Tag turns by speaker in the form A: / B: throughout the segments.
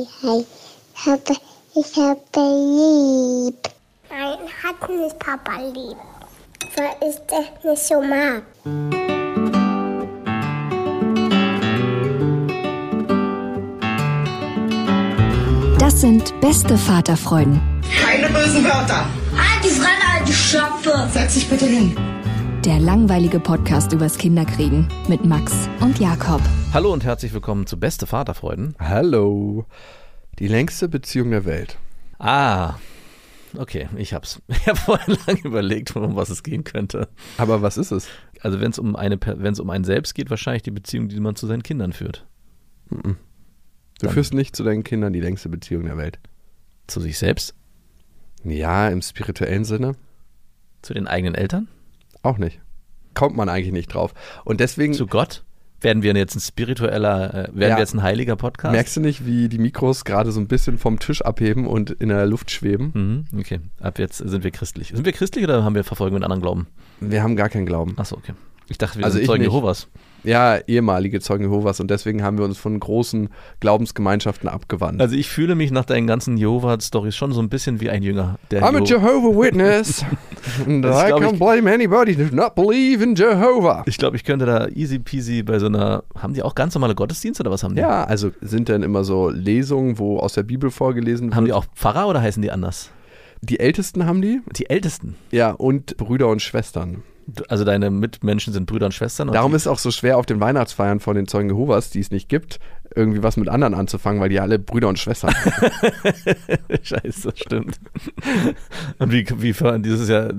A: hi, hi. Ich habe, ich habe lieb. Nein, hat nicht Papa lieb. Weil ich das nicht so mag.
B: Das sind beste Vaterfreuden.
C: Keine bösen Wörter.
D: Halt die Fremde, alte Schöpfe.
C: Setz dich bitte hin.
B: Der langweilige Podcast übers Kinderkriegen mit Max und Jakob.
E: Hallo und herzlich willkommen zu Beste Vaterfreuden.
F: Hallo. Die längste Beziehung der Welt.
E: Ah, okay, ich hab's. Ich habe vorhin lange überlegt, um was es gehen könnte.
F: Aber was ist es?
E: Also wenn es um eine, wenn es um einen selbst geht, wahrscheinlich die Beziehung, die man zu seinen Kindern führt.
F: Du
E: Dann-
F: führst nicht zu deinen Kindern die längste Beziehung der Welt.
E: Zu sich selbst,
F: Ja, im spirituellen Sinne
E: zu den eigenen Eltern,
F: auch nicht. Kommt man eigentlich nicht drauf. Und deswegen
E: zu Gott. Werden wir jetzt ein spiritueller, äh, werden
F: Ja.
E: wir jetzt ein heiliger Podcast?
F: merkst du nicht, wie die Mikros gerade so ein bisschen vom Tisch abheben und in der Luft schweben.
E: Mhm, okay, ab jetzt sind wir christlich. Sind wir christlich oder haben wir Verfolgung mit anderen Glauben?
F: Wir haben gar keinen Glauben.
E: Achso, okay. Ich dachte, wir
F: Also
E: sind Zeugen
F: nicht. Ja, ehemalige Zeugen Jehovas und deswegen haben wir uns von großen Glaubensgemeinschaften abgewandt.
E: Also ich fühle mich nach deinen ganzen Jehova-Stories schon so ein bisschen wie ein Jünger. Der
F: I'm a
E: Jeho-
F: Jehovah Witness and I can't
E: ich-
F: blame anybody who does not believe in Jehovah.
E: Ich glaube, ich könnte da easy peasy bei so einer. Haben die auch ganz normale Gottesdienste oder was haben die?
F: Ja, also sind dann immer so Lesungen, wo aus der Bibel vorgelesen
E: Haben
F: wird.
E: die auch Pfarrer oder heißen die anders?
F: Die Ältesten haben die,
E: Die Ältesten.
F: ja, und Brüder und Schwestern.
E: Also deine Mitmenschen sind Brüder und Schwestern. und
F: Darum ist es auch so schwer auf den Weihnachtsfeiern von den Zeugen Jehovas, die es nicht gibt, irgendwie was mit anderen anzufangen, weil die alle Brüder und Schwestern sind.
E: Scheiße, stimmt. Und wie, wie fahren- dieses ja äh,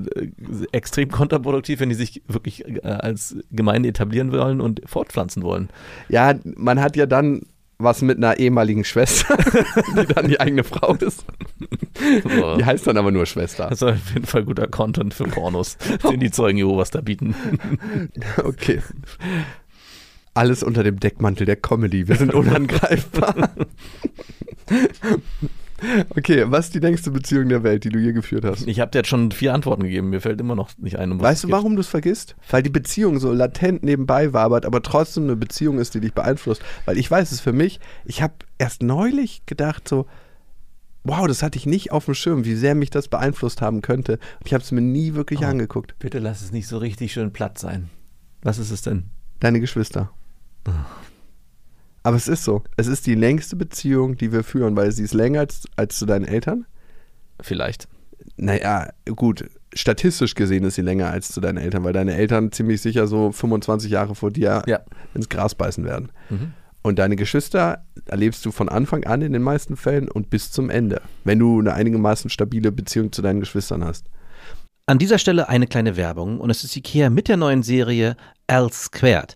E: extrem kontraproduktiv, wenn die sich wirklich äh, als Gemeinde etablieren wollen und fortpflanzen wollen.
F: Ja, man hat ja dann was mit einer ehemaligen Schwester, die dann die eigene Frau ist.
E: So.
F: Die heißt dann aber nur Schwester.
E: Das ist auf jeden Fall guter Content für Pornos, den die Zeugen Jehovas da bieten.
F: Okay. Alles unter dem Deckmantel der Comedy. Wir sind unangreifbar. Okay, was ist die längste Beziehung der Welt, die du je geführt hast?
E: Ich habe dir jetzt schon vier Antworten gegeben, mir fällt immer noch nicht ein. Um was
F: Weißt du, warum du es vergisst? Weil die Beziehung so latent nebenbei wabert, aber trotzdem eine Beziehung ist, die dich beeinflusst. Weil ich weiß es für mich, ich habe erst neulich gedacht so, wow, das hatte ich nicht auf dem Schirm, wie sehr mich das beeinflusst haben könnte. Und ich habe es mir nie wirklich
E: Oh.
F: angeguckt.
E: Bitte lass es nicht so richtig schön platt sein. Was ist es denn?
F: Deine Geschwister. Aber es ist so. Es ist die längste Beziehung, die wir führen, weil sie ist länger als, als zu deinen Eltern.
E: Vielleicht.
F: Naja, gut, statistisch gesehen ist sie länger als zu deinen Eltern, weil deine Eltern ziemlich sicher so 25 Jahre vor dir
E: Ja.
F: ins Gras beißen werden.
E: Mhm.
F: Und deine Geschwister erlebst du von Anfang an in den meisten Fällen und bis zum Ende, wenn du eine einigermaßen stabile Beziehung zu deinen Geschwistern hast.
G: An dieser Stelle eine kleine Werbung und es ist Ikea mit der neuen Serie L Squared.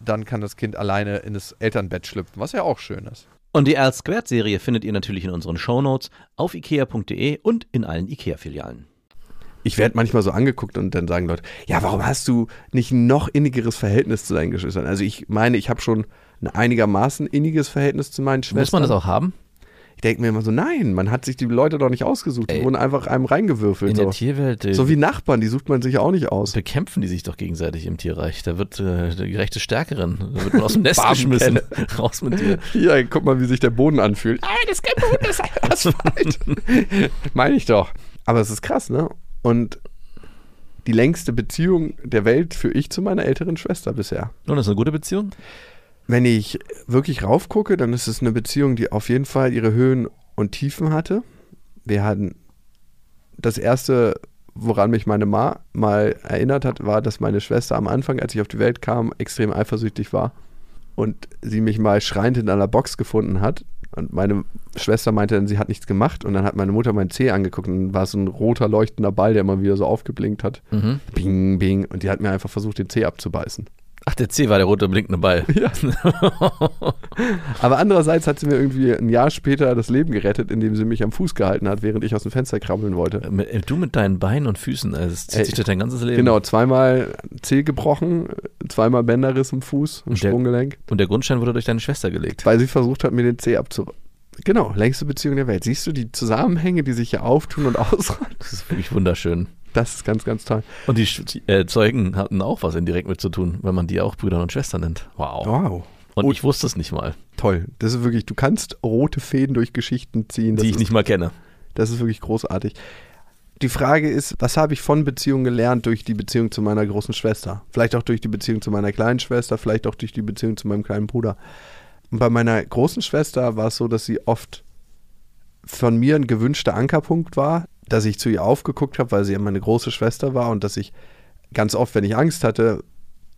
F: dann kann das Kind alleine in das Elternbett schlüpfen, was ja auch schön ist.
G: Und die L Squared Serie findet ihr natürlich in unseren Shownotes auf ikea.de und in allen Ikea-Filialen.
F: Ich werde manchmal so angeguckt und dann sagen Leute, ja, warum hast du nicht ein noch innigeres Verhältnis zu deinen Geschwistern? Also ich meine, ich habe schon ein einigermaßen inniges Verhältnis zu meinen Schwestern.
E: Muss man das auch haben?
F: Ich denke mir immer so, nein, man hat sich die Leute doch nicht ausgesucht. Die
E: Ey.
F: wurden einfach einem reingewürfelt.
E: In der
F: So.
E: Tierwelt äh,
F: so wie Nachbarn, die sucht man sich auch nicht aus.
E: bekämpfen die sich doch gegenseitig im Tierreich. Da wird äh, der gerechte Stärkeren, da wird man aus dem Nest geschmissen. Raus mit dir.
F: Hier, guck mal, wie sich der Boden anfühlt. Ah, das ist kein Boden, das ist Asphalt. Meine ich doch. Aber es ist krass, ne? Und die längste Beziehung der Welt führe ich zu meiner älteren Schwester bisher.
E: Und das ist eine gute Beziehung?
F: Wenn ich wirklich raufgucke, dann ist es eine Beziehung, die auf jeden Fall ihre Höhen und Tiefen hatte. Wir hatten das erste, woran mich meine Ma mal erinnert hat, war, dass meine Schwester am Anfang, als ich auf die Welt kam, extrem eifersüchtig war und sie mich mal schreiend in einer Box gefunden hat. Und meine Schwester meinte dann, sie hat nichts gemacht. Und dann hat meine Mutter meinen Zeh angeguckt und dann war es so ein roter leuchtender Ball, der immer wieder so aufgeblinkt hat.
E: Mhm.
F: Bing, bing. Und die hat mir einfach versucht, den Zeh abzubeißen.
E: Ach, der C war der rote blinkende Ball.
F: Ja. Aber andererseits hat sie mir irgendwie ein Jahr später das Leben gerettet, indem sie mich am Fuß gehalten hat, während ich aus dem Fenster krabbeln wollte.
E: Mit- äh, Du mit deinen Beinen und Füßen, also das zieht
F: Ey,
E: sich durch dein ganzes Leben.
F: Genau, zweimal Zeh gebrochen, zweimal Bänderriss im Fuß, im
E: Und der-
F: Sprunggelenk,
E: Und der Grundstein wurde durch deine Schwester gelegt.
F: weil sie versucht hat, mir den Zeh abzu... Genau, längste Beziehung der Welt. Siehst du die Zusammenhänge, die sich hier auftun und ausraten?
E: Das ist wirklich wunderschön.
F: Das ist ganz, ganz toll.
E: Und die äh, Zeugen hatten auch was indirekt mit zu tun, weil man die auch Brüder und Schwestern nennt. Wow.
F: Wow.
E: Und
F: Und-
E: ich wusste es nicht mal,
F: Toll. Das ist wirklich, du kannst rote Fäden durch Geschichten ziehen.
E: Die ich
F: ist,
E: nicht mal kenne.
F: Das ist wirklich großartig. Die Frage ist, was habe ich von Beziehungen gelernt durch die Beziehung zu meiner großen Schwester? Vielleicht auch durch die Beziehung zu meiner kleinen Schwester, vielleicht auch durch die Beziehung zu meinem kleinen Bruder. Und bei meiner großen Schwester war es so, dass sie oft von mir ein gewünschter Ankerpunkt war, dass ich zu ihr aufgeguckt habe, weil sie ja meine große Schwester war und dass ich ganz oft, wenn ich Angst hatte,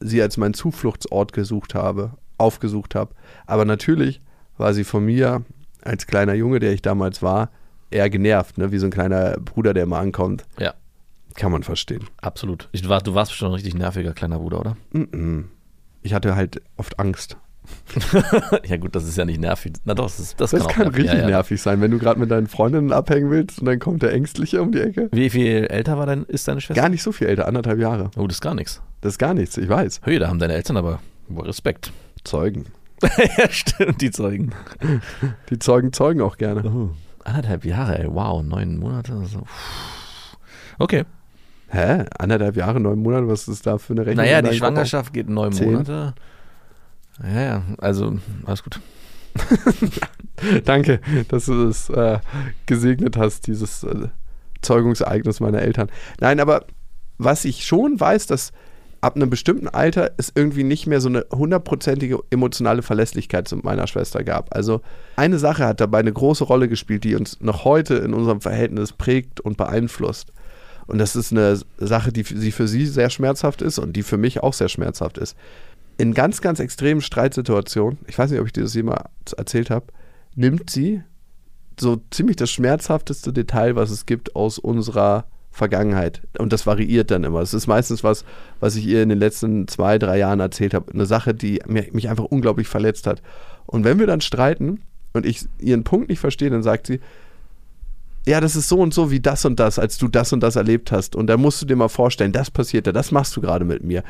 F: sie als meinen Zufluchtsort gesucht habe, aufgesucht habe. Aber natürlich war sie von mir als kleiner Junge, der ich damals war, eher genervt, ne? wie so ein kleiner Bruder, der mal ankommt.
E: Ja,
F: Kann man verstehen.
E: absolut. Ich, du, warst, du warst schon ein richtig nerviger kleiner Bruder, oder?
F: Mm-mm. Ich hatte halt oft Angst.
E: ja gut, das ist ja nicht nervig. Na doch, das, ist, das,
F: Das
E: kann,
F: kann,
E: auch
F: richtig
E: ja, ja.
F: nervig sein, wenn du gerade mit deinen Freundinnen abhängen willst und dann kommt der Ängstliche um die Ecke.
E: Wie viel älter war dein, ist deine Schwester?
F: Gar nicht so viel älter, anderthalb Jahre.
E: Oh, das ist gar nichts.
F: Das ist gar nichts, ich weiß.
E: Höhe, da haben deine Eltern aber Respekt.
F: Zeugen.
E: ja, stimmt, die Zeugen.
F: Die Zeugen zeugen auch gerne.
E: Oh, anderthalb Jahre, ey. Wow, neun Monate. So. Okay.
F: Hä? Anderthalb Jahre, neun Monate, was ist da für eine Rechnung?
E: Naja, die? Schwangerschaft geht neun. Monate. Ja, ja, also alles gut.
F: Danke, dass du das äh, gesegnet hast, dieses äh, Zeugungsereignis meiner Eltern. Nein, aber was ich schon weiß, dass ab einem bestimmten Alter es irgendwie nicht mehr so eine hundertprozentige emotionale Verlässlichkeit zu meiner Schwester gab. Also eine Sache hat dabei eine große Rolle gespielt, die uns noch heute in unserem Verhältnis prägt und beeinflusst. Und das ist eine Sache, die für sie sehr schmerzhaft ist und die für mich auch sehr schmerzhaft ist. In ganz, ganz extremen Streitsituationen, ich weiß nicht, ob ich dir das jemals erzählt habe, nimmt sie so ziemlich das schmerzhafteste Detail, was es gibt aus unserer Vergangenheit. Und das variiert dann immer. Es ist meistens was, was ich ihr in den letzten zwei, drei Jahren erzählt habe. Eine Sache, die mich einfach unglaublich verletzt hat. Und wenn wir dann streiten und ich ihren Punkt nicht verstehe, dann sagt sie, ja, das ist so und so wie das und das, als du das und das erlebt hast. Und da musst du dir mal vorstellen, das passiert ja, das machst du gerade mit mir.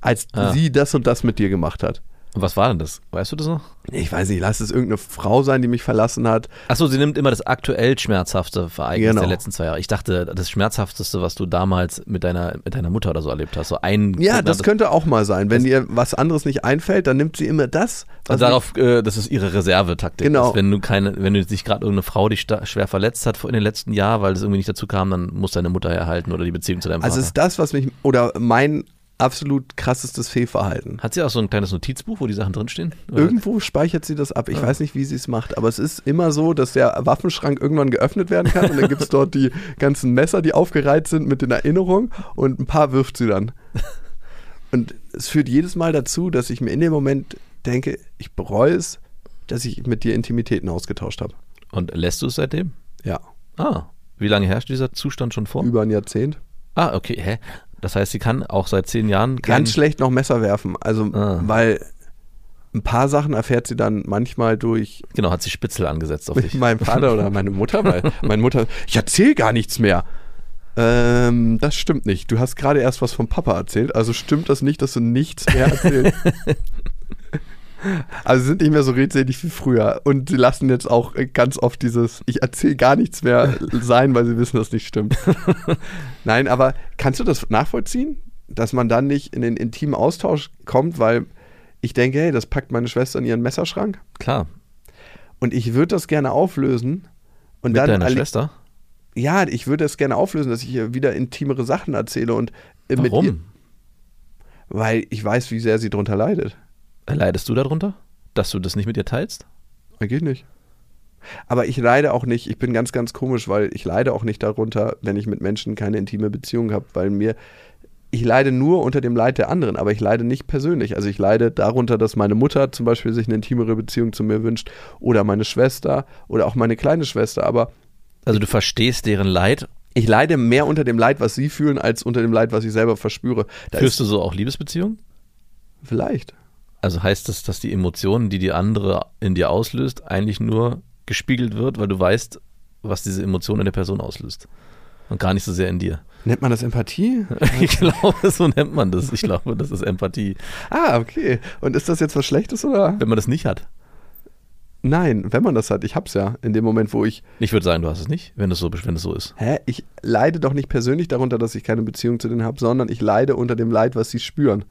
F: Als
E: Ah.
F: sie das und das mit dir gemacht hat.
E: Und was war denn das? Weißt du das noch?
F: Ich weiß nicht, lass es irgendeine Frau sein, die mich verlassen hat.
E: Achso, sie nimmt immer das aktuell schmerzhafte Ereignis
F: Genau.
E: der letzten zwei Jahre. Ich dachte, das schmerzhafteste, was du damals mit deiner, mit deiner Mutter oder so erlebt hast. So ein
F: Ja, das könnte auch mal sein. Wenn ihr was anderes nicht einfällt, dann nimmt sie immer das. was
E: Also darauf, äh, das ist ihre Reservetaktik.
F: Genau.
E: Dass wenn du keine, wenn du dich gerade irgendeine Frau, die schwer verletzt hat in den letzten Jahren, weil es irgendwie nicht dazu kam, dann muss deine Mutter herhalten oder die Beziehung zu deinem
F: Also
E: Vater.
F: ist das, was mich, oder mein absolut krassestes Fehlverhalten.
E: Hat sie auch so ein kleines Notizbuch, wo die Sachen drinstehen? Oder-
F: Irgendwo speichert sie das ab. Ich weiß nicht, wie sie es macht, aber es ist immer so, dass der Waffenschrank irgendwann geöffnet werden kann und dann gibt es dort die ganzen Messer, die aufgereiht sind mit den Erinnerungen und ein paar wirft sie dann. Und es führt jedes Mal dazu, dass ich mir in dem Moment denke, ich bereue es, dass ich mit dir Intimitäten ausgetauscht habe.
E: Und lässt du es seitdem?
F: Ja,
E: Ah, wie lange herrscht dieser Zustand schon vor?
F: über ein Jahrzehnt.
E: Ah, okay, hä? Das heißt, sie kann auch seit zehn Jahren
F: Ganz schlecht noch Messer werfen. Also,
E: Ah.
F: weil ein paar Sachen erfährt sie dann manchmal durch
E: Genau, hat sie Spitzel angesetzt auf dich.
F: meinen Vater oder meine Mutter, weil meine Mutter, ich erzähle gar nichts mehr. Ähm, das stimmt nicht. Du hast gerade erst was vom Papa erzählt, also stimmt das nicht, dass du nichts mehr erzählst. Also sie sind nicht mehr so redselig wie früher. Und sie lassen jetzt auch ganz oft dieses, ich erzähle gar nichts mehr sein, weil sie wissen, dass nicht stimmt. Nein, aber kannst du das nachvollziehen? Dass man dann nicht in den intimen Austausch kommt, weil ich denke, hey, das packt meine Schwester in ihren Messerschrank
E: Klar,
F: und ich würde das gerne auflösen. Und
E: mit
F: dann
E: deiner Schwester.
F: Ja, ich würde das gerne auflösen, dass ich ihr wieder intimere Sachen erzähle und äh, mit ihr,
E: Warum?
F: weil ich weiß, wie sehr sie drunter leidet.
E: Leidest du darunter, dass du das nicht mit ihr teilst?
F: Geht nicht. Aber ich leide auch nicht, ich bin ganz, ganz komisch, weil ich leide auch nicht darunter, wenn ich mit Menschen keine intime Beziehung habe, weil mir, ich leide nur unter dem Leid der anderen, aber ich leide nicht persönlich. Also ich leide darunter, dass meine Mutter zum Beispiel sich eine intimere Beziehung zu mir wünscht oder meine Schwester oder auch meine kleine Schwester, aber
E: Also du verstehst deren Leid.
F: ich leide mehr unter dem Leid, was sie fühlen, als unter dem Leid, was ich selber verspüre. Da
E: Führst du so auch Liebesbeziehungen?
F: vielleicht.
E: Also heißt das, dass die Emotionen, die die andere in dir auslöst, eigentlich nur gespiegelt wird, weil du weißt, was diese Emotion in der Person auslöst. Und gar nicht so sehr in dir.
F: Nennt man das Empathie?
E: Ich glaube, so nennt man das. Ich glaube, das ist Empathie.
F: ah, okay. Und ist das jetzt was Schlechtes oder?
E: Wenn man das nicht hat.
F: Nein, wenn man das hat. Ich hab's ja. In dem Moment, wo ich
E: Ich würde sagen, du hast es nicht, wenn es so, wenn es so ist.
F: Hä? Ich leide doch nicht persönlich darunter, dass ich keine Beziehung zu denen habe, sondern ich leide unter dem Leid, was sie spüren.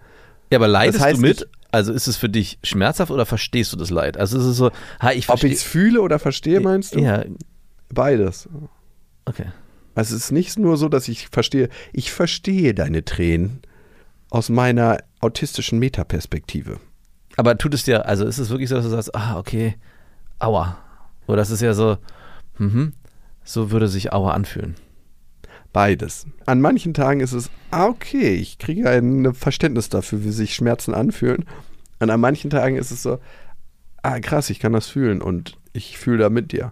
E: Ja, aber leidest
F: Das heißt,
E: du mit? Also ist es für dich schmerzhaft oder verstehst du das Leid? Also ist es so, ha, ich
F: Ob
E: verstehe.
F: ich es fühle oder verstehe, meinst du?
E: Ja,
F: Beides.
E: okay.
F: Also es ist nicht nur so, dass ich verstehe, ich verstehe deine Tränen aus meiner autistischen Metaperspektive.
E: Aber tut es dir, also ist es wirklich so, dass du sagst, ah, okay, aua. Oder das ist ja so, mhm, so würde sich aua anfühlen.
F: Beides. An manchen Tagen ist es, ah, okay, ich kriege ein Verständnis dafür, wie sich Schmerzen anfühlen. Und an manchen Tagen ist es so, ah, krass, ich kann das fühlen und ich fühle da mit dir.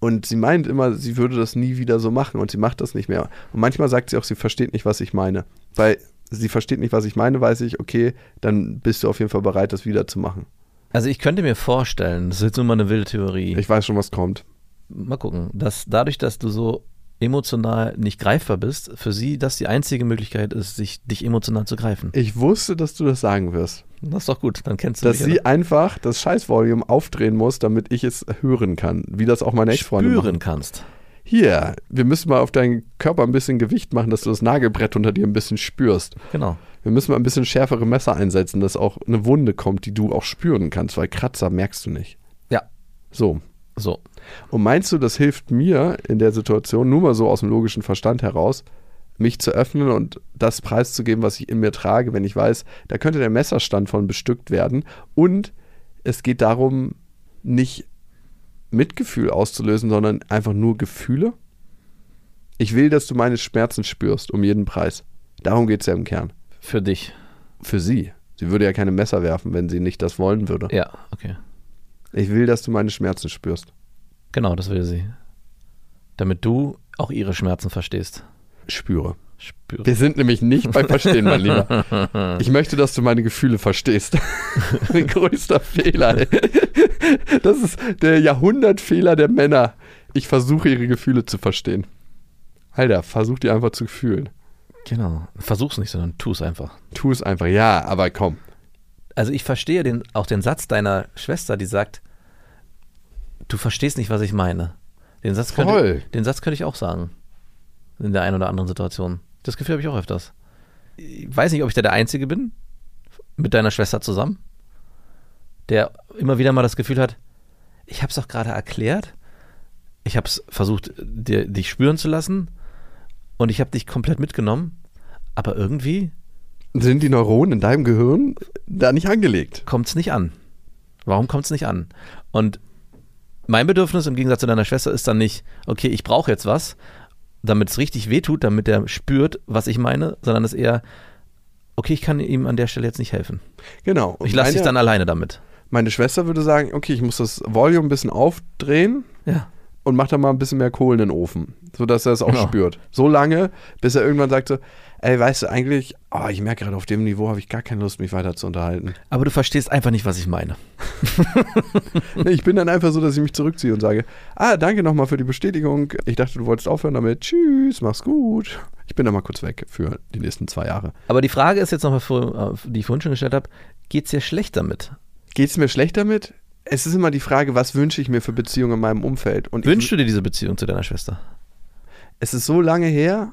F: Und sie meint immer, sie würde das nie wieder so machen und sie macht das nicht mehr. Und manchmal sagt sie auch, sie versteht nicht, was ich meine. Weil sie versteht nicht, was ich meine, weiß ich, okay, dann bist du auf jeden Fall bereit, das wieder zu machen.
E: Also ich könnte mir vorstellen, das ist jetzt nur mal eine wilde Theorie,
F: Ich weiß schon, was kommt.
E: mal gucken, dass dadurch, dass du so emotional nicht greifbar bist, für sie das die einzige Möglichkeit ist, sich dich emotional zu greifen.
F: Ich wusste, dass du das sagen wirst.
E: Das ist doch gut, dann kennst du
F: Dass
E: mich.
F: sie
E: ja.
F: einfach das Scheißvolume aufdrehen muss, damit ich es hören kann. Wie das auch meine Ex-Freunde
E: spüren
F: machen.
E: kannst.
F: Hier, wir müssen mal auf deinen Körper ein bisschen Gewicht machen, dass du das Nagelbrett unter dir ein bisschen spürst.
E: Genau.
F: Wir müssen mal ein bisschen schärfere Messer einsetzen, dass auch eine Wunde kommt, die du auch spüren kannst, weil Kratzer merkst du nicht.
E: Ja,
F: So.
E: So.
F: Und meinst du, das hilft mir in der Situation, nur mal so aus dem logischen Verstand heraus, mich zu öffnen und das preiszugeben, was ich in mir trage, wenn ich weiß, da könnte der Messerstand von bestückt werden. Und es geht darum, nicht Mitgefühl auszulösen, sondern einfach nur Gefühle. Ich will, dass du meine Schmerzen spürst, um jeden Preis. Darum geht es ja im Kern.
E: Für dich.
F: Für sie. Sie würde ja keine Messer werfen, wenn sie nicht das wollen würde.
E: Ja, okay.
F: Ich will, dass du meine Schmerzen spürst.
E: Genau, das will sie. Damit du auch ihre Schmerzen verstehst.
F: Spüre.
E: Spür.
F: Wir sind nämlich nicht bei Verstehen, mein Lieber. Ich möchte, dass du meine Gefühle verstehst. Mein größter Fehler. Das ist der Jahrhundertfehler der Männer. Ich versuche ihre Gefühle zu verstehen. Alter, versuch die einfach zu fühlen.
E: Genau. Versuch's nicht, sondern tu es einfach.
F: Tu es einfach. Ja, aber komm.
E: Also ich verstehe den, auch den Satz deiner Schwester, die sagt, du verstehst nicht, was ich meine. Den Satz,
F: Voll.
E: könnte, den Satz könnte ich auch sagen. In der einen oder anderen Situation. Das Gefühl habe ich auch öfters. Ich weiß nicht, ob ich da der Einzige bin, mit deiner Schwester zusammen, der immer wieder mal das Gefühl hat, ich habe es doch gerade erklärt, ich habe es versucht, dir, dich spüren zu lassen und ich habe dich komplett mitgenommen, aber irgendwie
F: Sind die Neuronen in deinem Gehirn da nicht angelegt?
E: kommt es nicht an. Warum kommt es nicht an? Und mein Bedürfnis im Gegensatz zu deiner Schwester ist dann nicht, okay, ich brauche jetzt was, damit es richtig wehtut, damit er spürt, was ich meine, sondern es ist eher, okay, ich kann ihm an der Stelle jetzt nicht helfen.
F: Genau. Und
E: Ich lasse dich dann alleine damit.
F: Meine Schwester würde sagen, okay, ich muss das Volume ein bisschen aufdrehen
E: Ja.
F: und mach da mal ein bisschen mehr Kohle in den Ofen, sodass er es auch
E: Genau.
F: spürt. So lange, bis er irgendwann sagt so, ey, weißt du, eigentlich, oh, ich merke gerade, auf dem Niveau habe ich gar keine Lust, mich weiter zu unterhalten.
E: Aber du verstehst einfach nicht, was ich meine.
F: Ich bin dann einfach so, dass ich mich zurückziehe und sage, ah, danke nochmal für die Bestätigung. Ich dachte, du wolltest aufhören damit. Tschüss, mach's gut. Ich bin dann mal kurz weg für die nächsten zwei Jahre.
E: Aber die Frage ist jetzt nochmal, vor- die ich vorhin schon gestellt habe, geht es dir schlecht damit?
F: Geht's mir schlecht damit? Es ist immer die Frage, was wünsche ich mir für Beziehungen in meinem Umfeld? Und
E: Wünschst
F: ich,
E: du dir diese Beziehung zu deiner Schwester?
F: es ist so lange her,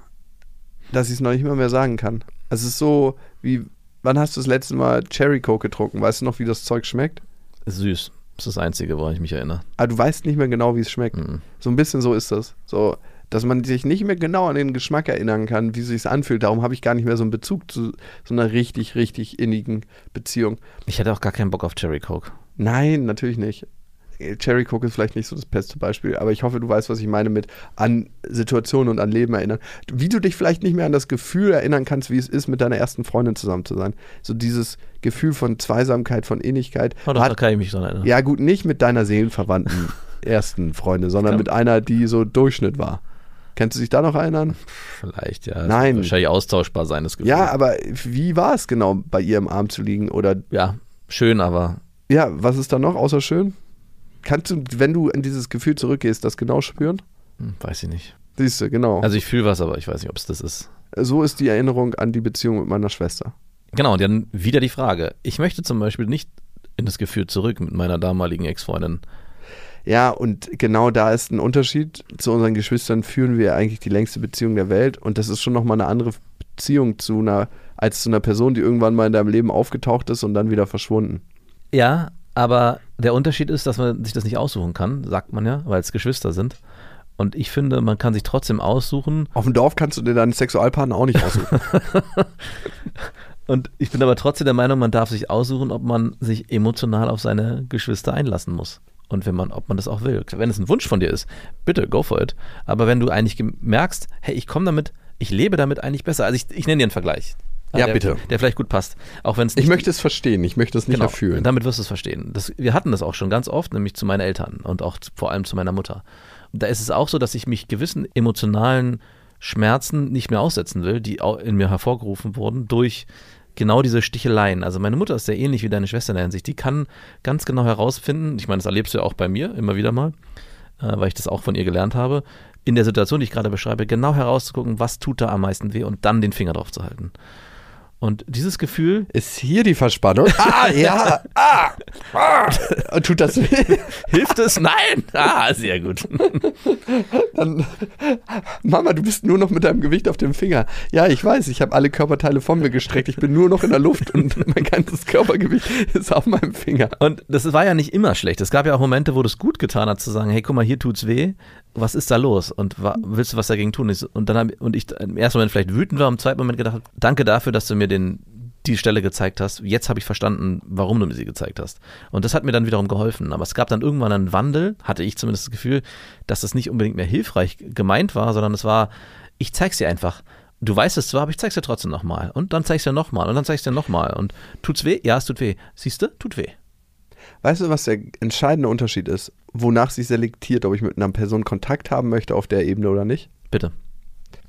F: dass ich es noch nicht mehr, mehr sagen kann. Es ist so wie, wann hast du das letzte Mal Cherry Coke getrunken? Weißt du noch, wie das Zeug schmeckt?
E: Süß. Das ist das Einzige, woran ich mich erinnere.
F: Aber du weißt nicht mehr genau, wie es schmeckt.
E: Mhm.
F: So ein bisschen so ist das. So, dass man sich nicht mehr genau an den Geschmack erinnern kann, wie es sich anfühlt. Darum habe ich gar nicht mehr so einen Bezug zu so einer richtig, richtig innigen Beziehung.
E: Ich hätte auch gar keinen Bock auf Cherry Coke.
F: Nein, natürlich nicht. Cherry Coke ist vielleicht nicht so das beste Beispiel, aber ich hoffe, du weißt, was ich meine mit an Situationen und an Leben erinnern. Wie du dich vielleicht nicht mehr an das Gefühl erinnern kannst, wie es ist, mit deiner ersten Freundin zusammen zu sein. So dieses Gefühl von Zweisamkeit, von Innigkeit.
E: Oh, doch,
F: hat-
E: da kann ich mich dran erinnern.
F: ja, gut, nicht mit deiner seelenverwandten ersten Freundin, sondern mit einer, die so Durchschnitt war. Kannst du dich da noch erinnern?
E: Vielleicht, ja.
F: Nein.
E: Wahrscheinlich austauschbar sein, das Gefühl.
F: Ja, aber wie war es genau, bei ihr im Arm zu liegen? Oder
E: Ja, schön, aber
F: ja, was ist da noch außer schön? Kannst du, wenn du in dieses Gefühl zurückgehst, das genau spüren?
E: hm, weiß ich nicht.
F: Siehst du, genau.
E: Also ich fühle was, aber ich weiß nicht, ob es das ist.
F: so ist die Erinnerung an die Beziehung mit meiner Schwester.
E: Genau, und dann wieder die Frage. Ich möchte zum Beispiel nicht in das Gefühl zurück mit meiner damaligen Ex-Freundin.
F: Ja, und genau da ist ein Unterschied. Zu unseren Geschwistern führen wir eigentlich die längste Beziehung der Welt und das ist schon nochmal eine andere Beziehung zu einer, als zu einer Person, die irgendwann mal in deinem Leben aufgetaucht ist und dann wieder verschwunden.
E: Ja, aber der Unterschied ist, dass man sich das nicht aussuchen kann, sagt man ja, weil es Geschwister sind. Und ich finde, man kann sich trotzdem aussuchen.
F: Auf dem Dorf kannst du dir deinen Sexualpartner auch nicht aussuchen.
E: Und ich bin aber trotzdem der Meinung, man darf sich aussuchen, ob man sich emotional auf seine Geschwister einlassen muss. Und wenn man, ob man das auch will. Wenn es ein Wunsch von dir ist, bitte go for it. Aber wenn du eigentlich merkst, hey, ich komme damit, ich lebe damit eigentlich besser. Also ich, ich nenne dir einen Vergleich.
F: Ja,
E: der,
F: bitte.
E: Der vielleicht gut passt. Auch wenn es
F: ich möchte es verstehen, ich möchte es nicht
E: Genau,
F: erfühlen.
E: damit wirst du es verstehen. Das, wir hatten das auch schon ganz oft, nämlich zu meinen Eltern und auch zu, vor allem zu meiner Mutter. Und da ist es auch so, dass ich mich gewissen emotionalen Schmerzen nicht mehr aussetzen will, die in mir hervorgerufen wurden durch genau diese Sticheleien. Also meine Mutter ist sehr ähnlich wie deine Schwester in der Hinsicht. Die kann ganz genau herausfinden, ich meine, das erlebst du ja auch bei mir immer wieder mal, äh, weil ich das auch von ihr gelernt habe, in der Situation, die ich gerade beschreibe, genau herauszugucken, was tut da am meisten weh und dann den Finger drauf zu halten. Und dieses Gefühl,
F: Ist hier die Verspannung? ah, ja. Ah, ah. Tut das weh?
E: hilft es? Nein! Ah, sehr gut.
F: Dann, Mama, du bist nur noch mit deinem Gewicht auf dem Finger. Ja, ich weiß, ich habe alle Körperteile von mir gestreckt. Ich bin nur noch in der Luft und mein ganzes Körpergewicht ist auf meinem Finger.
E: Und das war ja nicht immer schlecht. Es gab ja auch Momente, wo das gut getan hat, zu sagen, hey, guck mal, hier tut's weh. Was ist da los? Und willst du was dagegen tun? Und dann hab, und ich im ersten Moment vielleicht wütend war, im zweiten Moment gedacht, danke dafür, dass du mir den, die Stelle gezeigt hast. Jetzt habe ich verstanden, warum du mir sie gezeigt hast. Und das hat mir dann wiederum geholfen. Aber es gab dann irgendwann einen Wandel, hatte ich zumindest das Gefühl, dass das nicht unbedingt mehr hilfreich gemeint war, sondern es war, ich zeig's dir einfach. Du weißt es zwar, aber ich zeig's dir trotzdem nochmal. Und dann zeig's dir nochmal. Und dann zeig's dir nochmal. Und tut's weh? Ja, es tut weh. Siehst du? Tut weh.
F: Weißt du, was der entscheidende Unterschied ist? Wonach sie selektiert, ob ich mit einer Person Kontakt haben möchte auf der Ebene oder nicht?
E: Bitte.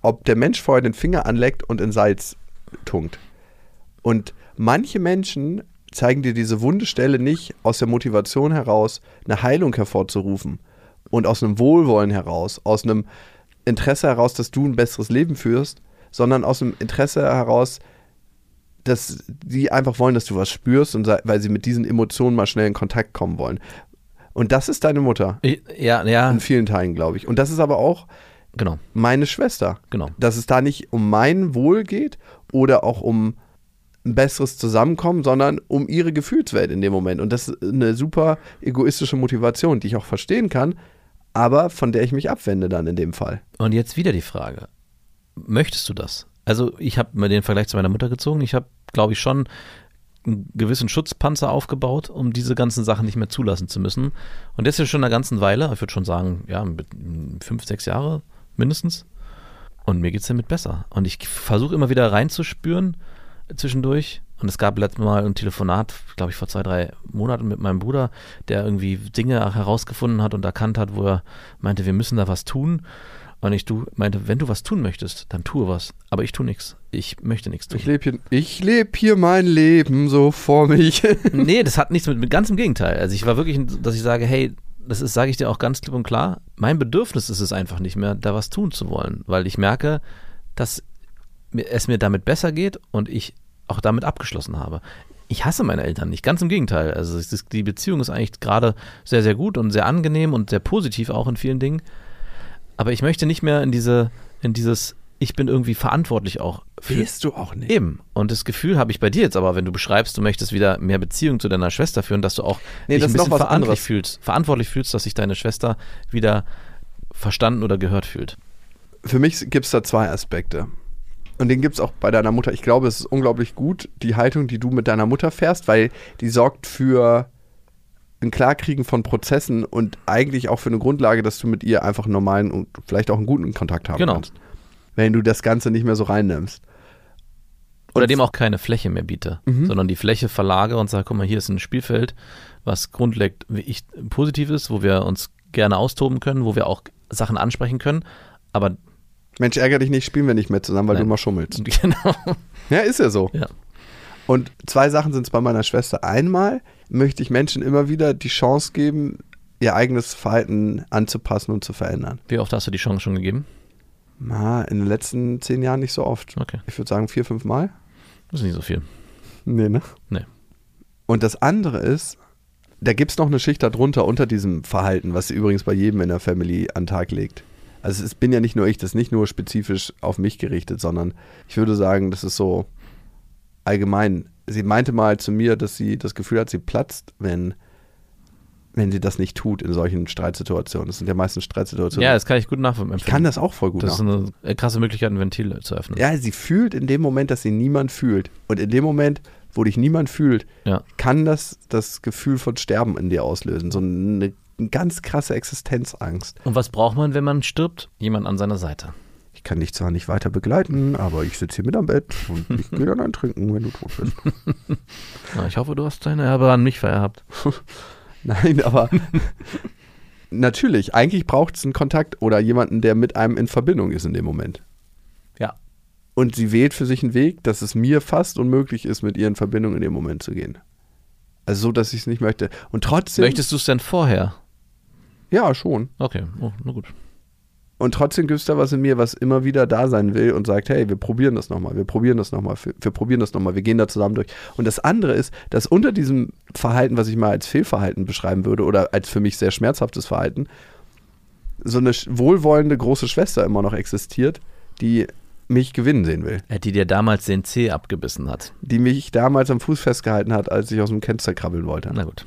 F: Ob der Mensch vorher den Finger anleckt und in Salz tunkt. Und manche Menschen zeigen dir diese wunde Stelle nicht aus der Motivation heraus, eine Heilung hervorzurufen und aus einem Wohlwollen heraus, aus einem Interesse heraus, dass du ein besseres Leben führst, sondern aus einem Interesse heraus, dass sie einfach wollen, dass du was spürst und weil sie mit diesen Emotionen mal schnell in Kontakt kommen wollen. Und das ist deine Mutter
E: ja, ja,
F: in vielen Teilen, glaube ich. Und das ist aber auch
E: genau,
F: meine Schwester.
E: genau.
F: Dass es da nicht um mein Wohl geht oder auch um ein besseres Zusammenkommen, sondern um ihre Gefühlswelt in dem Moment. Und das ist eine super egoistische Motivation, die ich auch verstehen kann, aber von der ich mich abwende dann in dem Fall.
E: Und jetzt wieder die Frage: Möchtest du das? Also, ich habe mir den Vergleich zu meiner Mutter gezogen. Ich habe, glaube ich, schon einen gewissen Schutzpanzer aufgebaut, um diese ganzen Sachen nicht mehr zulassen zu müssen. Und das ist schon eine ganze Weile, ich würde schon sagen, ja, fünf, sechs Jahre mindestens. Und mir geht es damit besser. Und ich versuche immer wieder reinzuspüren zwischendurch. Und es gab letztes Mal ein Telefonat, glaube ich, vor zwei, drei Monaten mit meinem Bruder, der irgendwie Dinge herausgefunden hat und erkannt hat, wo er meinte, wir müssen da was tun. Und ich du, meinte, wenn du was tun möchtest, dann tue was. Aber ich tue nichts. Ich möchte nichts tun.
F: Ich lebe hier, ich leb hier mein Leben so vor mich.
E: nee, das hat nichts mit, mit ganz im Gegenteil. Also ich war wirklich, dass ich sage, hey, das ist, sage ich dir auch ganz klipp und klar, mein Bedürfnis ist es einfach nicht mehr, da was tun zu wollen, weil ich merke, dass es mir damit besser geht und ich auch damit abgeschlossen habe. Ich hasse meine Eltern nicht, ganz im Gegenteil. Also es ist, die Beziehung ist eigentlich gerade sehr, sehr gut und sehr angenehm und sehr positiv auch in vielen Dingen. Aber ich möchte nicht mehr in diese, in dieses, ich bin irgendwie verantwortlich auch für,
F: Bist du auch nicht.
E: Eben. Und das Gefühl habe ich bei dir jetzt aber, wenn du beschreibst, du möchtest wieder mehr Beziehung zu deiner Schwester führen, dass du auch
F: Nee,
E: dich ein bisschen verantwortlich fühlst, verantwortlich fühlst, dass sich deine Schwester wieder verstanden oder gehört fühlt.
F: Für mich gibt es da zwei Aspekte. Und den gibt es auch bei deiner Mutter. Ich glaube, es ist unglaublich gut, die Haltung, die du mit deiner Mutter fährst, weil die sorgt für ein Klarkriegen von Prozessen und eigentlich auch für eine Grundlage, dass du mit ihr einfach einen normalen und vielleicht auch einen guten Kontakt haben
E: Genau.
F: kannst. Wenn du das Ganze nicht mehr so reinnimmst.
E: Oder
F: Und-
E: dem auch keine Fläche mehr biete,
F: Mhm.
E: sondern die Fläche verlagere und sage, guck mal, hier ist ein Spielfeld, was grundlegend wie ich, positiv ist, wo wir uns gerne austoben können, wo wir auch Sachen ansprechen können. Aber
F: Mensch, ärger dich nicht, spielen wir nicht mehr zusammen, weil
E: Nein.
F: du immer schummelst.
E: genau.
F: Ja, ist ja so.
E: Ja.
F: Und zwei Sachen sind es bei meiner Schwester. Einmal möchte ich Menschen immer wieder die Chance geben, ihr eigenes Verhalten anzupassen und zu verändern.
E: Wie oft hast du die Chance schon gegeben?
F: Na, in den letzten zehn Jahren nicht so oft.
E: Okay.
F: Ich würde sagen vier, fünf Mal.
E: Das ist nicht so viel.
F: Nee, ne?
E: Nee.
F: Und das andere ist, da gibt es noch eine Schicht darunter, unter diesem Verhalten, was sie übrigens bei jedem in der Family an den Tag legt. Also es bin ja nicht nur ich, das ist nicht nur spezifisch auf mich gerichtet, sondern ich würde sagen, das ist so allgemein. Sie meinte mal zu mir, dass sie das Gefühl hat, sie platzt, wenn, wenn sie das nicht tut in solchen Streitsituationen. Das sind ja meistens Streitsituationen.
E: Ja, das kann ich gut nachvollziehen.
F: ich kann das auch voll gut
E: Das ist
F: nachvollziehen.
E: eine krasse Möglichkeit, ein Ventil zu öffnen.
F: Ja, sie fühlt in dem Moment, dass sie niemand fühlt. Und in dem Moment, wo dich niemand fühlt,
E: Ja.
F: kann das das Gefühl von Sterben in dir auslösen. So eine, eine ganz krasse Existenzangst.
E: Und was braucht man, wenn man stirbt? Jemand an seiner Seite.
F: Ich kann dich zwar nicht weiter begleiten, aber ich sitze hier mit am Bett und ich gehe dann ein Trinken, wenn du tot bist.
E: Na, ich hoffe, du hast deine Erbe an mich vererbt.
F: Nein, aber natürlich, eigentlich braucht es einen Kontakt oder jemanden, der mit einem in Verbindung ist in dem Moment.
E: Ja.
F: Und sie wählt für sich einen Weg, dass es mir fast unmöglich ist, mit ihr in Verbindung in dem Moment zu gehen. Also so, dass ich es nicht möchte. Und trotzdem.
E: Möchtest du es denn vorher?
F: Ja, schon.
E: Okay, oh, na gut.
F: Und trotzdem gibt es da was in mir, was immer wieder da sein will und sagt, hey, wir probieren das nochmal, wir probieren das nochmal, wir, wir probieren das nochmal, wir gehen da zusammen durch. Und das andere ist, dass unter diesem Verhalten, was ich mal als Fehlverhalten beschreiben würde oder als für mich sehr schmerzhaftes Verhalten, so eine wohlwollende große Schwester immer noch existiert, die mich gewinnen sehen will.
E: Äh, Die dir damals den Zeh abgebissen hat.
F: Die mich damals am Fuß festgehalten hat, als ich aus dem Fenster krabbeln wollte.
E: Na gut.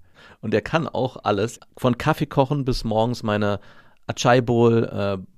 E: Und er kann auch alles, von Kaffee kochen bis morgens meine Achai Bowl, äh,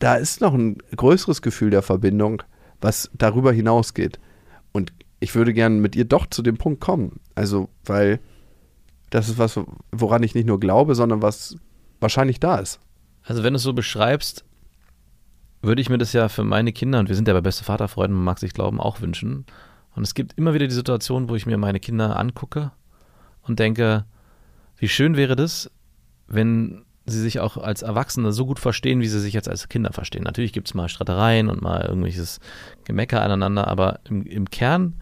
F: Da ist noch ein größeres Gefühl der Verbindung, was darüber hinausgeht. Und ich würde gerne mit ihr doch zu dem Punkt kommen. Also, weil das ist was, woran ich nicht nur glaube, sondern was wahrscheinlich da ist.
E: Also wenn du es so beschreibst, würde ich mir das ja für meine Kinder, und wir sind ja bei beste Vaterfreuden, man mag sich glauben, auch wünschen. Und es gibt immer wieder die Situation, wo ich mir meine Kinder angucke und denke, wie schön wäre das, wenn sie sich auch als Erwachsene so gut verstehen, wie sie sich jetzt als Kinder verstehen. Natürlich gibt es mal Streitereien und mal irgendwelches Gemecker aneinander, aber im, im Kern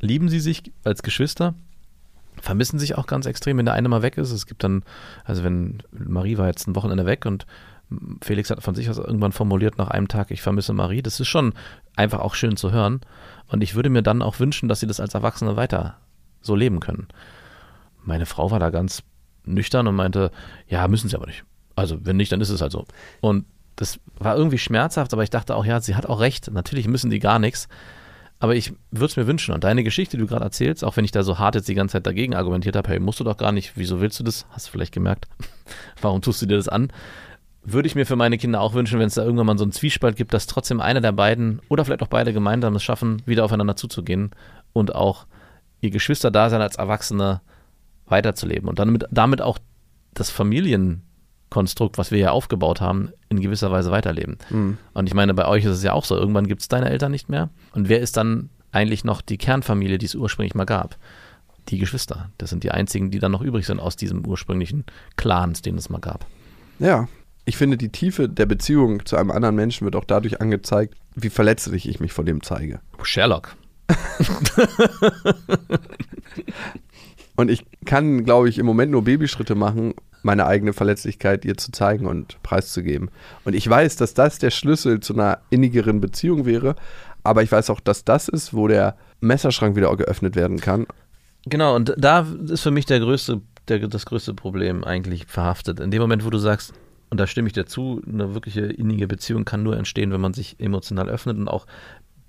E: lieben sie sich als Geschwister vermissen sich auch ganz extrem, wenn der eine mal weg ist. Es gibt dann, also wenn Marie war jetzt ein Wochenende weg und Felix hat von sich aus irgendwann formuliert nach einem Tag, ich vermisse Marie. Das ist schon einfach auch schön zu hören. Und ich würde mir dann auch wünschen, dass sie das als Erwachsene weiter so leben können. Meine Frau war da ganz nüchtern und meinte, ja, müssen sie aber nicht. Also, wenn nicht, dann ist es halt so. Und das war irgendwie schmerzhaft, aber ich dachte auch, ja, sie hat auch recht. Natürlich müssen die gar nichts. Aber ich würde es mir wünschen. Und deine Geschichte, die du gerade erzählst, auch wenn ich da so hart jetzt die ganze Zeit dagegen argumentiert habe, hey, musst du doch gar nicht, wieso willst du das? Hast du vielleicht gemerkt? Warum tust du dir das an? Würde ich mir für meine Kinder auch wünschen, wenn es da irgendwann mal so einen Zwiespalt gibt, dass trotzdem einer der beiden oder vielleicht auch beide gemeinsam es schaffen, wieder aufeinander zuzugehen und auch ihr Geschwisterdasein als Erwachsene weiterzuleben und damit, damit auch das Familienkonstrukt, was wir ja aufgebaut haben, in gewisser Weise weiterleben.
F: Mhm.
E: Und ich meine, bei euch ist es ja auch so, irgendwann gibt es deine Eltern nicht mehr. Und wer ist dann eigentlich noch die Kernfamilie, die es ursprünglich mal gab? Die Geschwister. Das sind die einzigen, die dann noch übrig sind aus diesem ursprünglichen Clans, den es mal gab.
F: Ja, ich finde, die Tiefe der Beziehung zu einem anderen Menschen wird auch dadurch angezeigt, wie verletzlich ich mich vor dem zeige.
E: Sherlock.
F: Und ich kann, glaube ich, im Moment nur Babyschritte machen, meine eigene Verletzlichkeit ihr zu zeigen und preiszugeben. Und ich weiß, dass das der Schlüssel zu einer innigeren Beziehung wäre, aber ich weiß auch, dass das ist, wo der Messerschrank wieder geöffnet werden kann.
E: Genau, und da ist für mich der größte, der, das größte Problem eigentlich verhaftet. In dem Moment, wo du sagst, und da stimme ich dir zu, eine wirkliche innige Beziehung kann nur entstehen, wenn man sich emotional öffnet und auch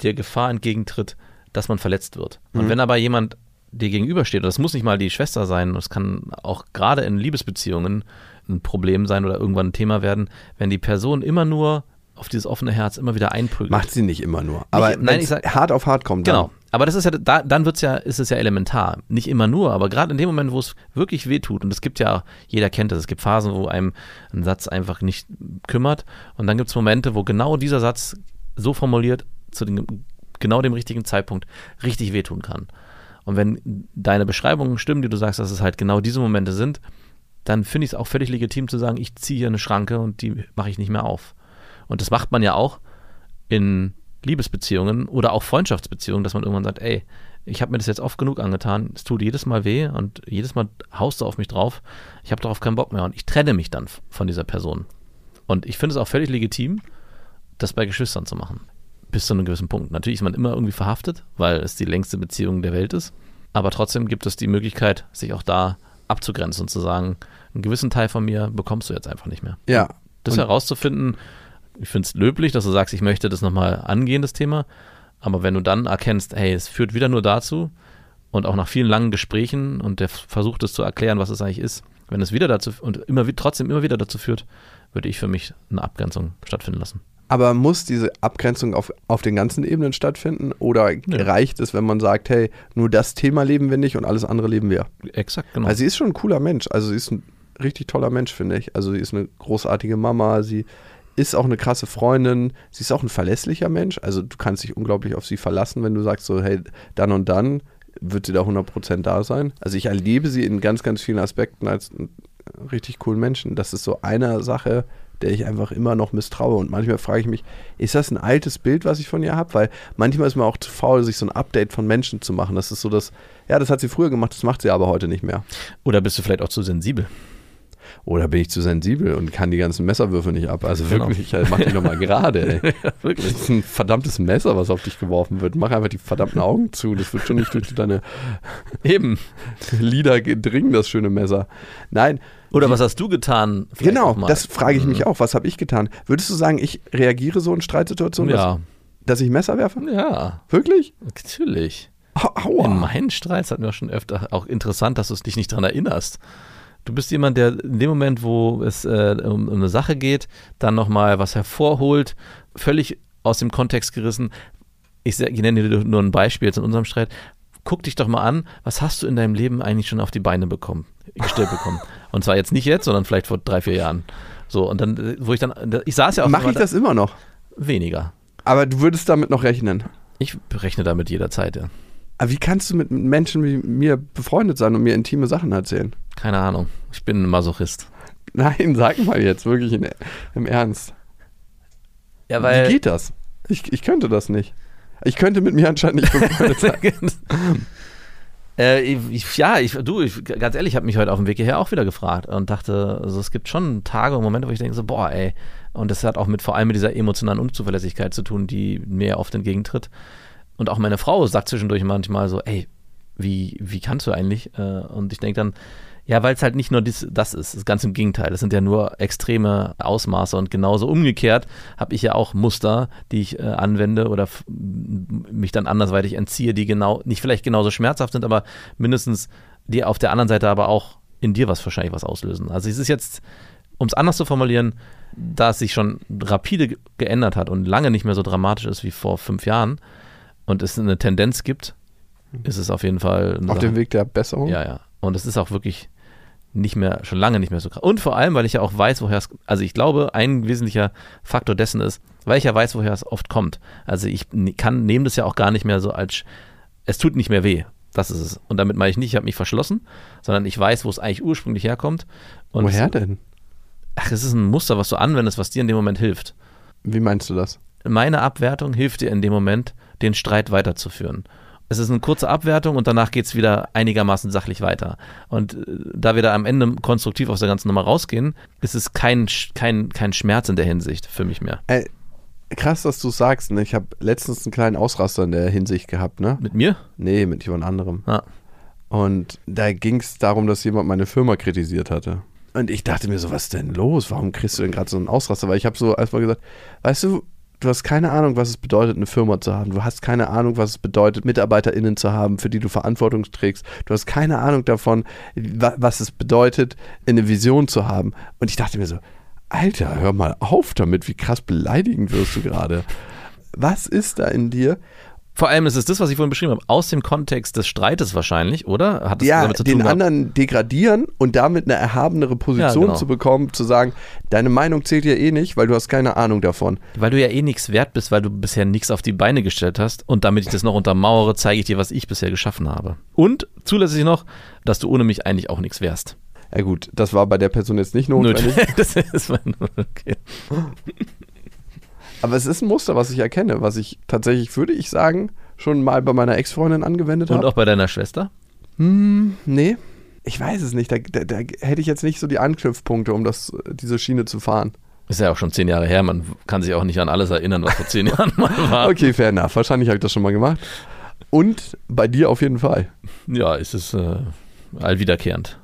E: der Gefahr entgegentritt, dass man verletzt wird. Und
F: Mhm.
E: wenn aber jemand dir gegenübersteht, und das muss nicht mal die Schwester sein, das kann auch gerade in Liebesbeziehungen ein Problem sein oder irgendwann ein Thema werden, wenn die Person immer nur auf dieses offene Herz immer wieder einprügelt.
F: Macht sie nicht immer nur. Aber
E: nein,
F: wenn
E: ich
F: es
E: sag-
F: hart auf hart kommt,
E: Genau. Aber das ist ja, da, dann wird's ja, ist es ja elementar. Nicht immer nur, aber gerade in dem Moment, wo es wirklich wehtut, und es gibt ja, jeder kennt das, es gibt Phasen, wo einem ein Satz einfach nicht kümmert. Und dann gibt's Momente, wo genau dieser Satz so formuliert, zu dem, genau dem richtigen Zeitpunkt, richtig wehtun kann. Und wenn deine Beschreibungen stimmen, die du sagst, dass es halt genau diese Momente sind, dann finde ich es auch völlig legitim zu sagen, ich ziehe hier eine Schranke und die mache ich nicht mehr auf. Und das macht man ja auch in Liebesbeziehungen oder auch Freundschaftsbeziehungen, dass man irgendwann sagt, ey, ich habe mir das jetzt oft genug angetan, es tut jedes Mal weh und jedes Mal haust du auf mich drauf, ich habe darauf keinen Bock mehr und ich trenne mich dann von dieser Person. Und ich finde es auch völlig legitim, das bei Geschwistern zu machen. Bis zu einem gewissen Punkt. Natürlich ist man immer irgendwie verhaftet, weil es die längste Beziehung der Welt ist. Aber trotzdem gibt es die Möglichkeit, sich auch da abzugrenzen und zu sagen, einen gewissen Teil von mir bekommst du jetzt einfach nicht mehr.
F: Ja.
E: Das
F: Und-
E: herauszufinden, ich finde es löblich, dass du sagst, ich möchte das nochmal angehen, das Thema. Aber wenn du dann erkennst, hey, es führt wieder nur dazu und auch nach vielen langen Gesprächen und der versucht es zu erklären, was es eigentlich ist, wenn es wieder dazu und immer trotzdem immer wieder dazu führt, würde ich für mich eine Abgrenzung stattfinden lassen.
F: Aber muss diese Abgrenzung auf, auf den ganzen Ebenen stattfinden? Oder reicht es, wenn man sagt, hey, nur das Thema leben wir nicht und alles andere leben wir?
E: Exakt, genau.
F: Also sie ist schon ein cooler Mensch. Also sie ist ein richtig toller Mensch, finde ich. Also sie ist eine großartige Mama. Sie ist auch eine krasse Freundin. Sie ist auch ein verlässlicher Mensch. Also du kannst dich unglaublich auf sie verlassen, wenn du sagst so, hey, dann und dann wird sie da 100% da sein. Also ich erlebe sie in ganz, ganz vielen Aspekten als einen richtig coolen Menschen. Das ist so eine Sache, der ich einfach immer noch misstraue. Und manchmal frage ich mich, ist das ein altes Bild, was ich von ihr habe? Weil manchmal ist man auch zu faul, sich so ein Update von Menschen zu machen. Das ist so das, ja, das hat sie früher gemacht, das macht sie aber heute nicht mehr.
E: Oder bist du vielleicht auch zu sensibel?
F: Oder bin ich zu sensibel und kann die ganzen Messerwürfe nicht ab? Also
E: Genau.
F: wirklich, halt, mach die nochmal gerade,
E: ja, wirklich.
F: Das ist ein verdammtes Messer, was auf dich geworfen wird. Mach einfach die verdammten Augen zu. Das wird schon nicht durch deine
E: Eben.
F: Lider dringen, das schöne Messer. Nein.
E: Oder was hast du getan?
F: Genau, das frage ich mich
E: Mhm.
F: auch. Was habe ich getan? Würdest du sagen, ich reagiere so in Streitsituationen,
E: Ja.
F: dass, dass ich Messer werfe?
E: Ja,
F: Wirklich?
E: natürlich.
F: Au- Aua.
E: In meinen Streits hatten wir schon öfter auch interessant, dass du es dich nicht dran erinnerst. Du bist jemand, der in dem Moment, wo es äh, um, um eine Sache geht, dann nochmal was hervorholt, völlig aus dem Kontext gerissen. Ich, ich nenne dir nur ein Beispiel jetzt in unserem Streit. Guck dich doch mal an, was hast du in deinem Leben eigentlich schon auf die Beine bekommen, gestellt bekommen? Und zwar jetzt nicht jetzt, sondern vielleicht vor drei, vier Jahren. So, und dann, wo ich dann, ich saß ja auch
F: Mache ich das immer noch?
E: weniger.
F: Aber du würdest damit noch rechnen.
E: Ich rechne damit jederzeit, ja.
F: Aber wie kannst du mit Menschen wie mir befreundet sein und mir intime Sachen erzählen?
E: Keine Ahnung. Ich bin ein Masochist.
F: Nein, sag mal jetzt, wirklich in, im Ernst.
E: Ja,
F: wie geht das? Ich, ich könnte das nicht. Ich könnte mit mir anscheinend nicht befreundet sein.
E: Äh, ich, ja, ich, du, ich, ganz ehrlich, ich habe mich heute auf dem Weg hierher auch wieder gefragt und dachte, also es gibt schon Tage und Momente, wo ich denke so, boah, ey. Und das hat auch mit vor allem mit dieser emotionalen Unzuverlässigkeit zu tun, die mir oft entgegentritt. Und auch meine Frau sagt zwischendurch manchmal so, ey, wie, wie kannst du eigentlich? Äh, und ich denke dann, ja, weil es halt nicht nur dies, das ist, das ist ganz im Gegenteil. Das sind ja nur extreme Ausmaße und genauso umgekehrt habe ich ja auch Muster, die ich äh, anwende oder mich dann andersweitig entziehe, die genau, nicht vielleicht genauso schmerzhaft sind, aber mindestens die auf der anderen Seite aber auch in dir was wahrscheinlich was auslösen. Also es ist jetzt, um es anders zu formulieren, da es sich schon rapide ge- geändert hat und lange nicht mehr so dramatisch ist wie vor fünf Jahren und es eine Tendenz gibt, ist es auf jeden Fall
F: Auf
E: Sache-
F: dem Weg der Besserung?
E: ja, ja. Und es ist auch wirklich nicht mehr, schon lange nicht mehr so krass. Und vor allem, weil ich ja auch weiß, woher es, also ich glaube, ein wesentlicher Faktor dessen ist, weil ich ja weiß, woher es oft kommt. Also ich kann, nehme das ja auch gar nicht mehr so als, es tut nicht mehr weh. Das ist es. Und damit meine ich nicht, ich habe mich verschlossen, sondern ich weiß, wo es eigentlich ursprünglich herkommt. Und
F: Woher
E: es,
F: denn?
E: Ach, es ist ein Muster, was du anwendest, was dir in dem Moment hilft.
F: Wie meinst du das?
E: Meine Abwertung hilft dir in dem Moment, den Streit weiterzuführen. Es ist eine kurze Abwertung und danach geht es wieder einigermaßen sachlich weiter. Und äh, da wir da am Ende konstruktiv aus der ganzen Nummer rausgehen, ist es kein, kein, kein Schmerz in der Hinsicht für mich mehr.
F: Ey, krass, dass du sagst. Ne? Ich habe letztens einen kleinen Ausraster in der Hinsicht gehabt. Ne?
E: Mit mir?
F: Nee, mit jemand anderem.
E: Ja.
F: Und da ging es darum, dass jemand meine Firma kritisiert hatte. Und ich dachte mir so, was ist denn los? Warum kriegst du denn gerade so einen Ausraster? Weil ich habe so erstmal gesagt, weißt du, du hast keine Ahnung, was es bedeutet, eine Firma zu haben. Du hast keine Ahnung, was es bedeutet, MitarbeiterInnen zu haben, für die du Verantwortung trägst. Du hast keine Ahnung davon, wa- was es bedeutet, eine Vision zu haben. Und ich dachte mir so, Alter, hör mal auf damit, wie krass beleidigend wirst du gerade. Was ist da in dir?
E: Vor allem ist es das, was ich vorhin beschrieben habe, aus dem Kontext des Streites wahrscheinlich, oder? Hat es
F: ja,
E: damit zu tun
F: den
E: gehabt?
F: anderen degradieren und damit eine erhabenere Position
E: Ja, genau.
F: zu bekommen, zu sagen, deine Meinung zählt ja eh nicht, weil du hast keine Ahnung davon.
E: Weil du ja eh nichts wert bist, weil du bisher nichts auf die Beine gestellt hast. Und damit ich das noch untermauere, zeige ich dir, was ich bisher geschaffen habe. Und zusätzlich noch, dass du ohne mich eigentlich auch nichts wärst.
F: Ja gut, das war bei der Person jetzt nicht notwendig,
E: das ist mein, okay.
F: Aber es ist ein Muster, was ich erkenne, was ich tatsächlich, würde ich sagen, schon mal bei meiner Ex-Freundin angewendet
E: Und
F: habe.
E: auch bei deiner Schwester?
F: Hm, nee, ich weiß es nicht. Da, da, da hätte ich jetzt nicht so die Anknüpfpunkte, um das, diese Schiene zu fahren.
E: Ist ja auch schon zehn Jahre her, man kann sich auch nicht an alles erinnern, was vor zehn Jahren mal war.
F: Okay, fair enough. Wahrscheinlich habe ich das schon mal gemacht. Und bei dir auf jeden Fall.
E: Ja, ist es äh, allwiederkehrend.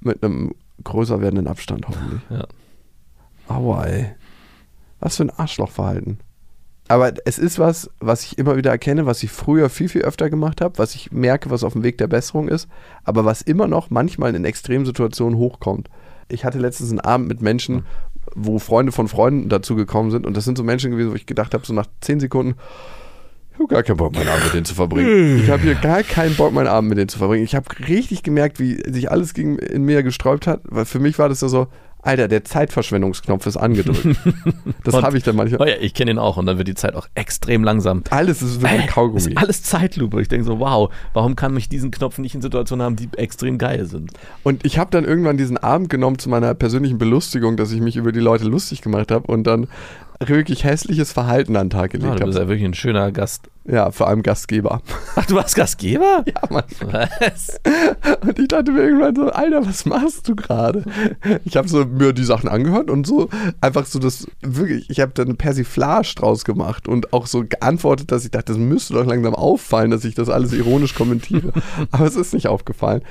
F: Mit einem größer werdenden Abstand hoffentlich.
E: Ja.
F: Aua, ey. Was für ein Arschlochverhalten. Aber es ist was, was ich immer wieder erkenne, was ich früher viel, viel öfter gemacht habe, was ich merke, was auf dem Weg der Besserung ist, aber was immer noch manchmal in Extremsituationen hochkommt. Ich hatte letztens einen Abend mit Menschen, wo Freunde von Freunden dazu gekommen sind und das sind so Menschen gewesen, wo ich gedacht habe, so nach zehn Sekunden, ich habe gar keinen Bock, meinen Abend mit denen zu verbringen. Ich habe hier gar keinen Bock, meinen Abend mit denen zu verbringen. Ich habe richtig gemerkt, wie sich alles gegen, in mir gesträubt hat, weil für mich war das ja so, Alter, der Zeitverschwendungsknopf ist angedrückt. Das habe ich dann
E: Oh
F: manchmal.
E: ja, ich kenne ihn auch und dann wird die Zeit auch extrem langsam.
F: Alles ist wie ein Kaugummi.
E: Ist alles Zeitlupe. Ich denke so, wow, warum kann mich diesen Knopf nicht in Situationen haben, die extrem geil sind?
F: Und ich habe dann irgendwann diesen Abend genommen zu meiner persönlichen Belustigung, dass ich mich über die Leute lustig gemacht habe und dann wirklich hässliches Verhalten an den Tag gelegt
E: du bist
F: habe.
E: ja wirklich ein schöner Gast.
F: Ja, vor allem Gastgeber.
E: Ach, du warst Gastgeber?
F: Ja, Mann.
E: Was?
F: Und ich dachte mir irgendwann so, Alter, was machst du gerade? Ich habe so mir die Sachen angehört und so einfach so das, wirklich, ich habe dann Persiflage draus gemacht und auch so geantwortet, dass ich dachte, das müsste doch langsam auffallen, dass ich das alles ironisch kommentiere. Aber es ist nicht aufgefallen.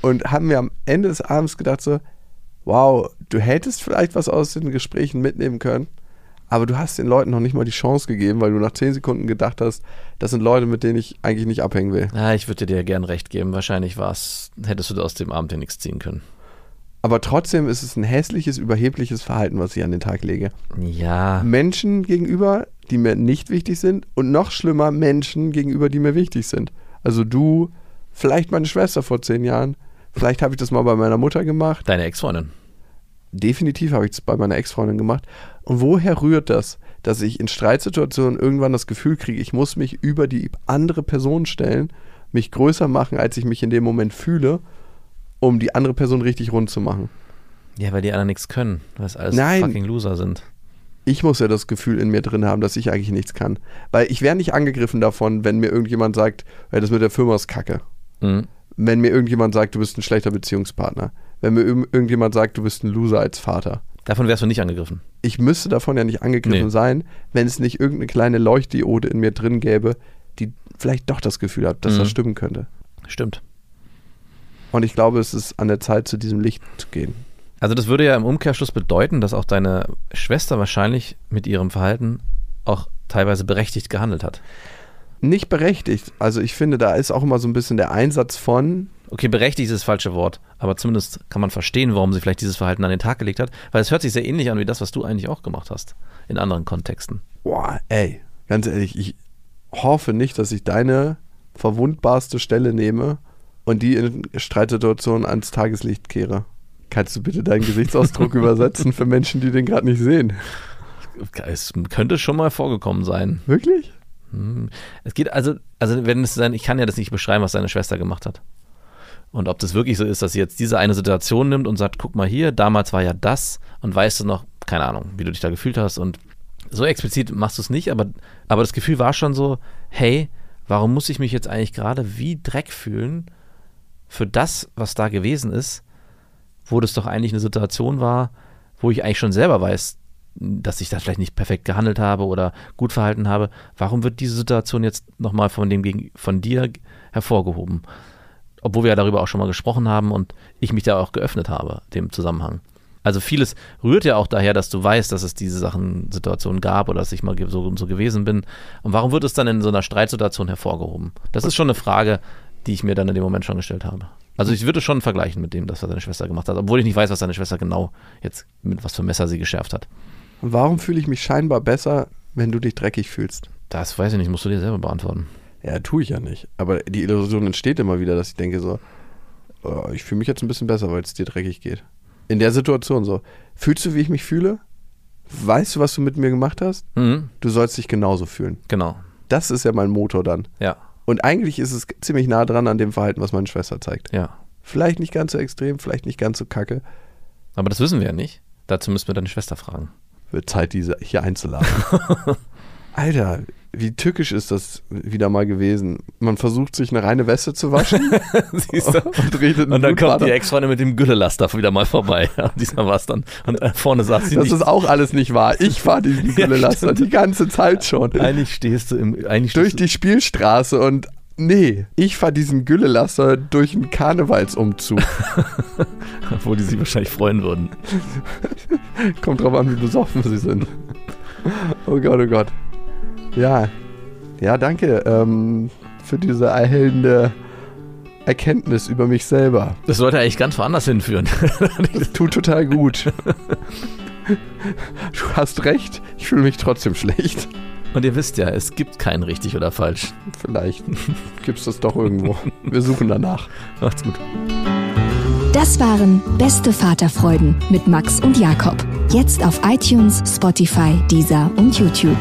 F: Und haben mir am Ende des Abends gedacht so, wow, du hättest vielleicht was aus den Gesprächen mitnehmen können, aber du hast den Leuten noch nicht mal die Chance gegeben, weil du nach zehn Sekunden gedacht hast, das sind Leute, mit denen ich eigentlich nicht abhängen will.
E: Ja, ich würde dir gern recht geben. Wahrscheinlich war's, hättest du aus dem Abend ja nichts ziehen können.
F: Aber trotzdem ist es ein hässliches, überhebliches Verhalten, was ich an den Tag lege.
E: Ja.
F: Menschen gegenüber, die mir nicht wichtig sind und noch schlimmer Menschen gegenüber, die mir wichtig sind. Also du, vielleicht meine Schwester vor zehn Jahren, vielleicht habe ich das mal bei meiner Mutter gemacht,
E: Deine Ex-Freundin.
F: definitiv habe ich das bei meiner Ex-Freundin gemacht. Und woher rührt das, dass ich in Streitsituationen irgendwann das Gefühl kriege, ich muss mich über die andere Person stellen, mich größer machen, als ich mich in dem Moment fühle, um die andere Person richtig rund zu machen?
E: Ja, weil die anderen nichts können, weil es alles
F: Nein.
E: fucking Loser sind.
F: ich muss ja das Gefühl in mir drin haben, dass ich eigentlich nichts kann. Weil ich wäre nicht angegriffen davon, wenn mir irgendjemand sagt, ja, das mit der Firma ist kacke.
E: Mhm.
F: wenn mir irgendjemand sagt, du bist ein schlechter Beziehungspartner. Wenn mir irg- irgendjemand sagt, du bist ein Loser als Vater.
E: Davon wärst du nicht angegriffen.
F: Ich müsste davon ja nicht angegriffen
E: Nee.
F: sein, wenn es nicht irgendeine kleine Leuchtdiode in mir drin gäbe, die vielleicht doch das Gefühl hat, dass
E: Mhm.
F: das stimmen könnte.
E: Stimmt.
F: Und ich glaube, es ist an der Zeit, zu diesem Licht zu gehen.
E: Also das würde ja im Umkehrschluss bedeuten, dass auch deine Schwester wahrscheinlich mit ihrem Verhalten auch teilweise berechtigt gehandelt hat.
F: Nicht berechtigt. Also ich finde, da ist auch immer so ein bisschen der Einsatz von,
E: Okay, berechtigt ist das falsche Wort, aber zumindest kann man verstehen, warum sie vielleicht dieses Verhalten an den Tag gelegt hat, weil es hört sich sehr ähnlich an wie das, was du eigentlich auch gemacht hast in anderen Kontexten.
F: boah, ey, ganz ehrlich, ich hoffe nicht, dass ich deine verwundbarste Stelle nehme und die in Streitsituationen ans Tageslicht kehre. Kannst du bitte deinen Gesichtsausdruck übersetzen für Menschen, die den gerade nicht sehen?
E: Es könnte schon mal vorgekommen sein.
F: Wirklich?
E: Hm. Es geht also, also wenn es sein, ich kann ja das nicht beschreiben, was deine Schwester gemacht hat. Und ob das wirklich so ist, dass sie jetzt diese eine Situation nimmt und sagt, guck mal hier, damals war ja das und weißt du noch, keine Ahnung, wie du dich da gefühlt hast und so explizit machst du es nicht, aber, aber das Gefühl war schon so, hey, warum muss ich mich jetzt eigentlich gerade wie Dreck fühlen für das, was da gewesen ist, wo das doch eigentlich eine Situation war, wo ich eigentlich schon selber weiß, dass ich da vielleicht nicht perfekt gehandelt habe oder gut verhalten habe. Warum wird diese Situation jetzt nochmal von dem von dir hervorgehoben? Obwohl wir ja darüber auch schon mal gesprochen haben und ich mich da auch geöffnet habe, dem Zusammenhang. Also vieles rührt ja auch daher, dass du weißt, dass es diese Sachen, Situationen gab oder dass ich mal so und so gewesen bin. Und warum wird es dann in so einer Streitsituation hervorgehoben? Das ist schon eine Frage, die ich mir dann in dem Moment schon gestellt habe. Also ich würde schon vergleichen mit dem, was deine Schwester gemacht hat, obwohl ich nicht weiß, was deine Schwester genau jetzt mit was für Messer sie geschärft hat.
F: Warum fühle ich mich scheinbar besser, wenn du dich dreckig fühlst?
E: Das weiß ich nicht, musst du dir selber beantworten.
F: Ja, tue ich ja nicht. Aber die Illusion entsteht immer wieder, dass ich denke so, oh, ich fühle mich jetzt ein bisschen besser, weil es dir dreckig geht. In der Situation so. Fühlst du, wie ich mich fühle? Weißt du, was du mit mir gemacht hast?
E: Mhm,
F: Du sollst dich genauso fühlen.
E: genau,
F: Das ist ja mein Motor dann.
E: ja,
F: Und eigentlich ist es ziemlich nah dran an dem Verhalten, was meine Schwester zeigt.
E: ja.
F: Vielleicht nicht ganz so extrem, vielleicht nicht ganz so kacke.
E: Aber das wissen wir ja nicht. Dazu müssen wir deine Schwester fragen.
F: Wird Zeit, diese hier einzuladen. Alter, wie tückisch ist das wieder mal gewesen? Man versucht sich eine reine Weste zu waschen
E: Siehst du?
F: und redet
E: Und dann kommt
F: Blutbad.
E: die Ex-Freundin mit dem Güllelaster wieder mal vorbei. Ja, diesmal war es dann. Und äh, vorne saß sie
F: Das
E: nicht.
F: ist auch alles nicht wahr. Ich fahre diesen
E: Ja,
F: Güllelaster
E: stimmt.
F: die ganze Zeit schon.
E: eigentlich stehst du im. Eigentlich
F: Durch
E: stehst
F: die Spielstraße und nee, ich fahre diesen Güllelaster durch einen Karnevalsumzug.
E: obwohl die sich wahrscheinlich freuen würden.
F: Kommt drauf an, wie besoffen sie sind. Oh Gott, oh Gott. Ja, ja, danke ähm, für diese erhellende Erkenntnis über mich selber.
E: Das sollte eigentlich ganz woanders hinführen.
F: Das tut total gut. Du hast recht, ich fühle mich trotzdem schlecht.
E: Und ihr wisst ja, es gibt kein richtig oder falsch.
F: Vielleicht gibt es das doch irgendwo. Wir suchen danach.
E: Macht's gut.
B: Das waren Beste Vaterfreuden mit Max und Jakob. Jetzt auf iTunes, Spotify, Deezer und YouTube.